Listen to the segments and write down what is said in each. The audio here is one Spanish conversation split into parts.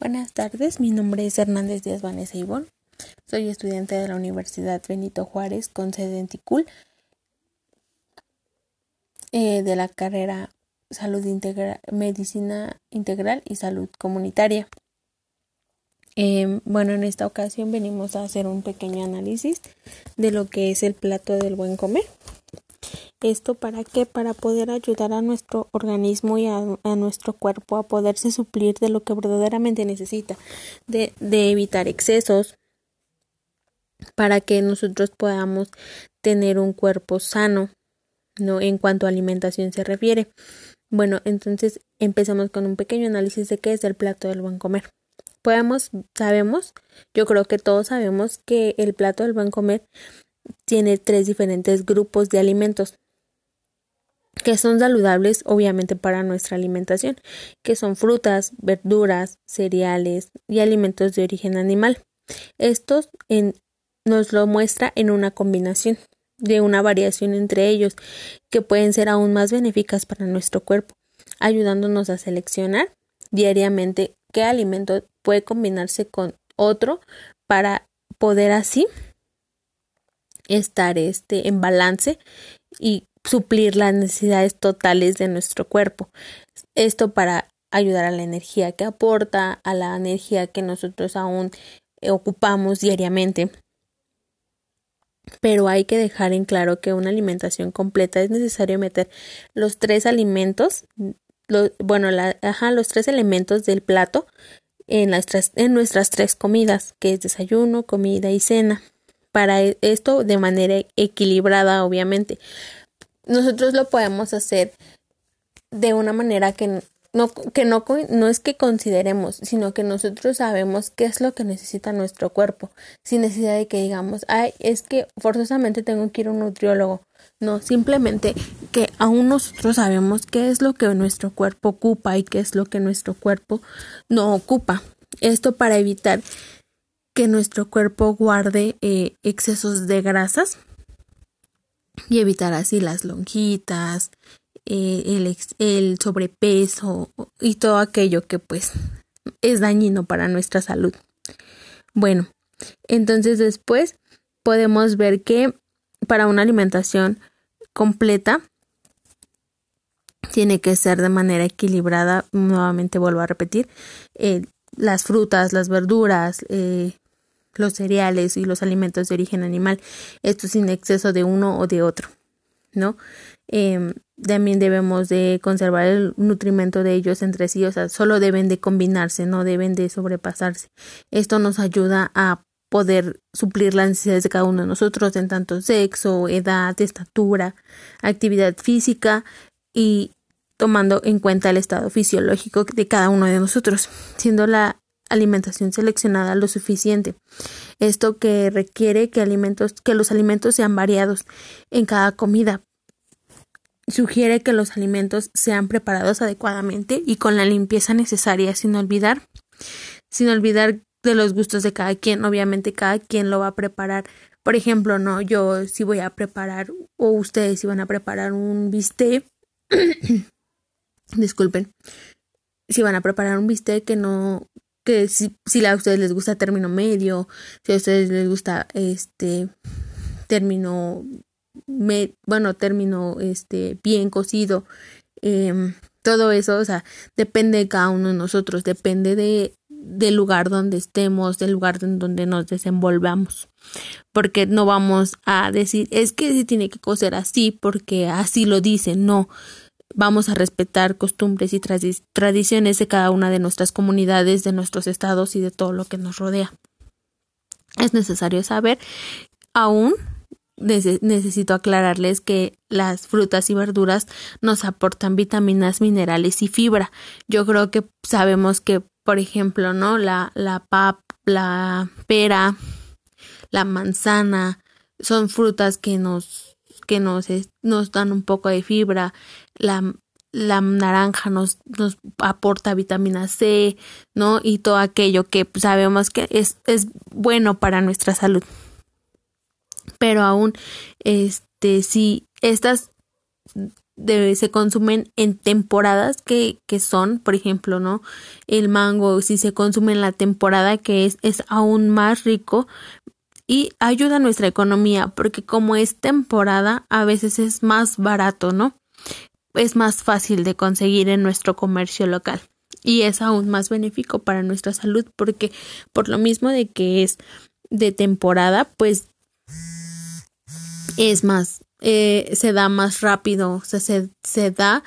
Buenas tardes, mi nombre es Hernández Díaz Vanessa Ivón. Soy estudiante de la Universidad Benito Juárez con sede en Ticul eh, de la carrera Salud Integral, Medicina Integral y Salud Comunitaria. Em, bueno, en esta ocasión venimos a hacer un pequeño análisis de lo que es el plato del buen comer. ¿Esto para qué? Para poder ayudar a nuestro organismo y a, nuestro cuerpo a poderse suplir de lo que verdaderamente necesita, de, de evitar excesos, para que nosotros podamos tener un cuerpo sano, ¿no? En cuanto a alimentación se refiere. Bueno, entonces empezamos con un pequeño análisis de qué es el plato del buen comer. Podemos, sabemos, yo creo que todos sabemos que el plato del buen comer tiene tres diferentes grupos de alimentos que son saludables obviamente para nuestra alimentación, que son frutas, verduras, cereales y alimentos de origen animal. Estos nos lo muestra en una combinación de una variación entre ellos que pueden ser aún más benéficas para nuestro cuerpo, ayudándonos a seleccionar diariamente qué alimento puede combinarse con otro para poder así estar este en balance y suplir las necesidades totales de nuestro cuerpo. Esto para ayudar a la energía que aporta, a la energía que nosotros aún ocupamos diariamente. Pero hay que dejar en claro que una alimentación completa es necesario meter los tres alimentos, bueno, la, los tres elementos del plato en, en nuestras tres comidas, que es desayuno, comida y cena. Para e, esto de manera equilibrada, obviamente nosotros lo podemos hacer de una manera que no, que no, no es que consideremos, sino que nosotros sabemos qué es lo que necesita nuestro cuerpo, sin necesidad de que digamos, ay, es que forzosamente tengo que ir a un nutriólogo. No, simplemente que aún nosotros sabemos qué es lo que nuestro cuerpo ocupa y qué es lo que nuestro cuerpo no ocupa. Esto para evitar que nuestro cuerpo guarde eh, excesos de grasas y evitar así las lonjitas, eh, el, el sobrepeso y todo aquello que pues es dañino para nuestra salud. Bueno, entonces después podemos ver que para una alimentación completa tiene que ser de manera equilibrada, nuevamente vuelvo a repetir, eh, las frutas, las verduras, eh, los cereales y los alimentos de origen animal, esto sin exceso de uno o de otro, ¿no? Em, también debemos de conservar el nutrimento de ellos entre sí, o sea, solo deben de combinarse, no deben de sobrepasarse. Esto nos ayuda a poder suplir las necesidades de cada uno de nosotros en tanto sexo, edad, estatura, actividad física y tomando en cuenta el estado fisiológico de cada uno de nosotros, siendo la alimentación seleccionada lo suficiente. Esto que requiere que alimentos, que los alimentos sean variados en cada comida. Sugiere que los alimentos sean preparados adecuadamente y con la limpieza necesaria, sin olvidar, sin olvidar de los gustos de cada quien. Obviamente cada quien lo va a preparar. Por ejemplo, no, yo si voy a preparar o ustedes si van a preparar un bistec, disculpen, si van a preparar un bistec que no que si, si a ustedes les gusta término medio, si a ustedes les gusta este término bueno, término este bien cocido, em, todo eso, o sea, depende de cada uno de nosotros, depende de del lugar donde estemos, del lugar en donde nos desenvolvamos. Porque no vamos a decir, es que se tiene que cocer así porque así lo dicen, no vamos a respetar costumbres y tradiciones de cada una de nuestras comunidades, de nuestros estados y de todo lo que nos rodea. Es necesario saber, aún necesito aclararles que las frutas y verduras nos aportan vitaminas, minerales y fibra. Yo creo que sabemos que, por ejemplo, ¿no? La, la pap, la pera, la manzana, son frutas que nos que nos, nos dan un poco de fibra, la, la naranja nos, nos aporta vitamina C, ¿no? Y todo aquello que sabemos que es, es bueno para nuestra salud. Pero aún, este, si estas se consumen en temporadas que, que, son, por ejemplo, ¿no? El mango, si se consume en la temporada que es, es aún más rico y ayuda a nuestra economía, porque como es temporada, a veces es más barato, ¿no? Es más fácil de conseguir en nuestro comercio local y es aún más benéfico para nuestra salud porque por lo mismo de que es de temporada, pues es más eh, se da más rápido, o sea, se, se da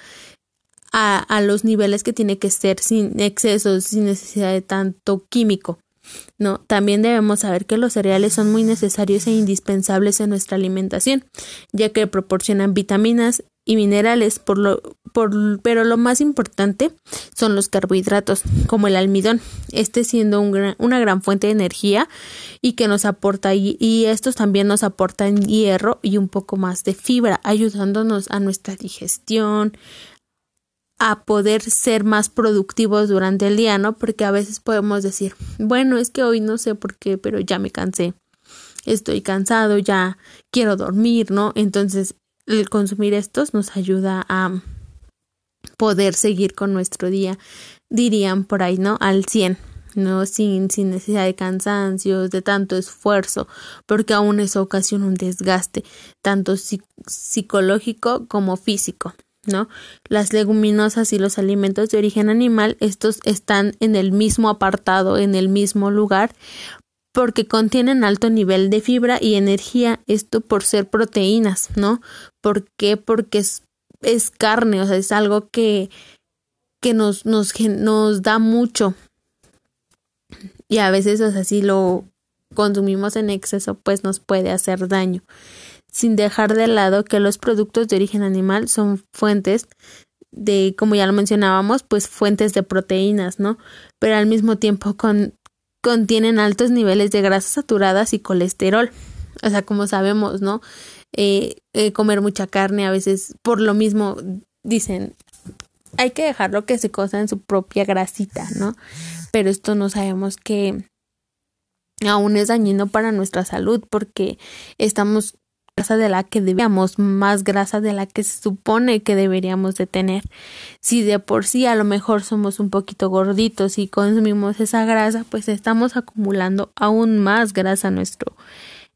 a, a, los niveles que tiene que ser sin excesos, sin necesidad de tanto químico. No, también debemos saber que los cereales son muy necesarios e indispensables en nuestra alimentación, ya que proporcionan vitaminas y minerales, por lo, por, pero lo más importante son los carbohidratos, como el almidón, este siendo un una gran fuente de energía y que nos aporta, y, y estos también nos aportan hierro y un poco más de fibra, ayudándonos a nuestra digestión, a poder ser más productivos durante el día, ¿no? Porque a veces podemos decir, bueno, es que hoy no sé por qué, pero ya me cansé, estoy cansado, ya quiero dormir, ¿no? Entonces, el consumir estos nos ayuda a poder seguir con nuestro día, dirían por ahí, ¿no? Al 100. ¿no? Sin, sin necesidad de cansancios, de tanto esfuerzo, porque aún eso ocasiona un desgaste, tanto psicológico como físico. ¿no? Las leguminosas y los alimentos de origen animal, estos están en el mismo apartado, en el mismo lugar, porque contienen alto nivel de fibra y energía, esto por ser proteínas, ¿no? ¿Por qué? Porque es, es carne, o sea, es algo que, que nos, nos, nos da mucho. Y a veces, o sea, si lo consumimos en exceso, pues nos puede hacer daño sin dejar de lado que los productos de origen animal son fuentes de, como ya lo mencionábamos, pues fuentes de proteínas, ¿no? Pero al mismo tiempo con, contienen altos niveles de grasas saturadas y colesterol. O sea, como sabemos, ¿no? Eh, eh, comer mucha carne a veces, por lo mismo, dicen, hay que dejarlo que se cosa en su propia grasita, ¿no? Pero esto no sabemos que aún es dañino para nuestra salud porque estamos grasa de la que debíamos, más grasa de la que se supone que deberíamos de tener. Si de por sí a lo mejor somos un poquito gorditos y consumimos esa grasa, pues estamos acumulando aún más grasa en nuestro,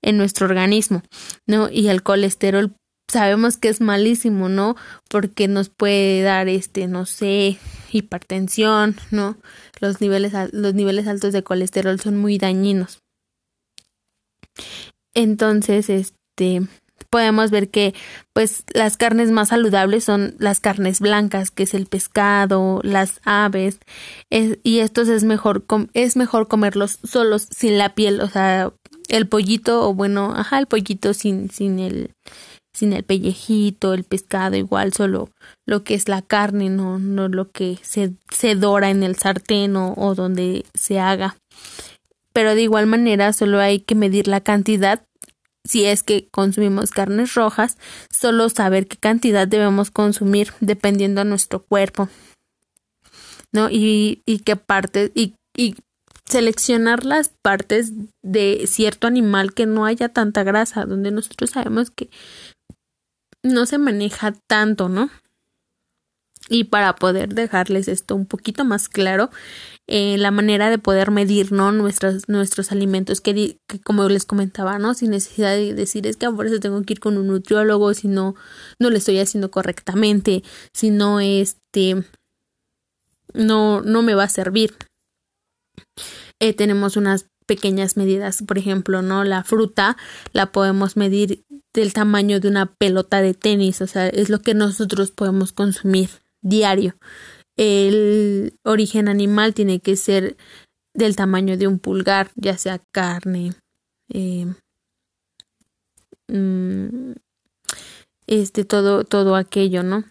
en nuestro organismo, ¿no? Y el colesterol sabemos que es malísimo, ¿no? Porque nos puede dar este, no sé, hipertensión, ¿no? Los niveles, los niveles altos de colesterol son muy dañinos. Entonces, este este, podemos ver que pues las carnes más saludables son las carnes blancas que es el pescado las aves y estos es mejor es mejor comerlos solos sin la piel o sea el pollito o bueno ajá el pollito sin sin el sin el pellejito el pescado igual solo lo que es la carne no no lo que se, se dora en el sartén o donde se haga. Pero de igual manera solo hay que medir la cantidad si es que consumimos carnes rojas, solo saber qué cantidad debemos consumir dependiendo de nuestro cuerpo, ¿no? Y, y qué partes, y, y seleccionar las partes de cierto animal que no haya tanta grasa, donde nosotros sabemos que no se maneja tanto, ¿no? Y para poder dejarles esto un poquito más claro, eh, la manera de poder medir ¿no? nuestros, nuestros alimentos, que, como les comentaba, ¿no? sin necesidad de decir es que por eso tengo que ir con un nutriólogo si no, no le estoy haciendo correctamente, si no, este, no, no me va a servir. Eh, tenemos unas pequeñas medidas, por ejemplo, ¿no? La fruta la podemos medir del tamaño de una pelota de tenis, o sea, es lo que nosotros podemos consumir diario. El origen animal tiene que ser del tamaño de un pulgar, ya sea carne, eh, mm, este, todo, todo aquello, ¿no?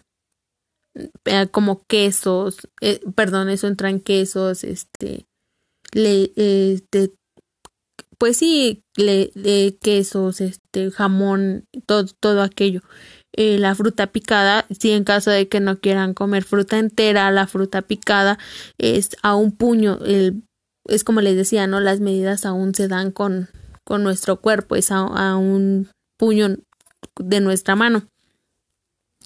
Eh, como quesos, eh, perdón, eso entra en quesos, este, le, este, pues sí, le, quesos, este, jamón, todo, todo aquello. La fruta picada, si en caso de que no quieran comer fruta entera, la fruta picada es a un puño, el, es como les decía, ¿no? Las medidas aún se dan con, con nuestro cuerpo, es a, un puño de nuestra mano.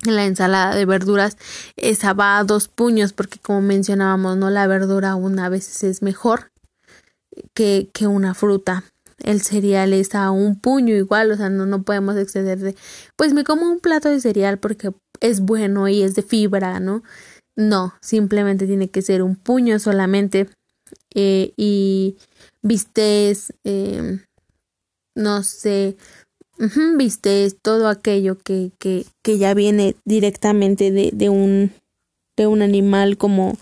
la ensalada de verduras esa va a dos puños porque como mencionábamos no la verdura una veces es mejor que, que una fruta el cereal es a un puño igual o sea no, no podemos exceder de pues me como un plato de cereal porque es bueno y es de fibra no no simplemente tiene que ser un puño solamente eh, y vistes eh, no sé viste todo aquello que, que, que ya viene directamente de, de, un, de un animal como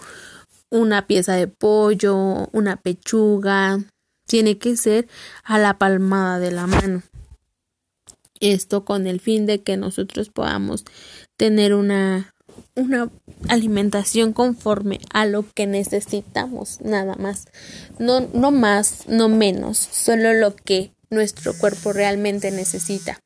una pieza de pollo, una pechuga, tiene que ser a la palmada de la mano. Esto con el fin de que nosotros podamos tener una, una alimentación conforme a lo que necesitamos, nada más. No, no más, no menos, solo lo que nuestro cuerpo realmente necesita.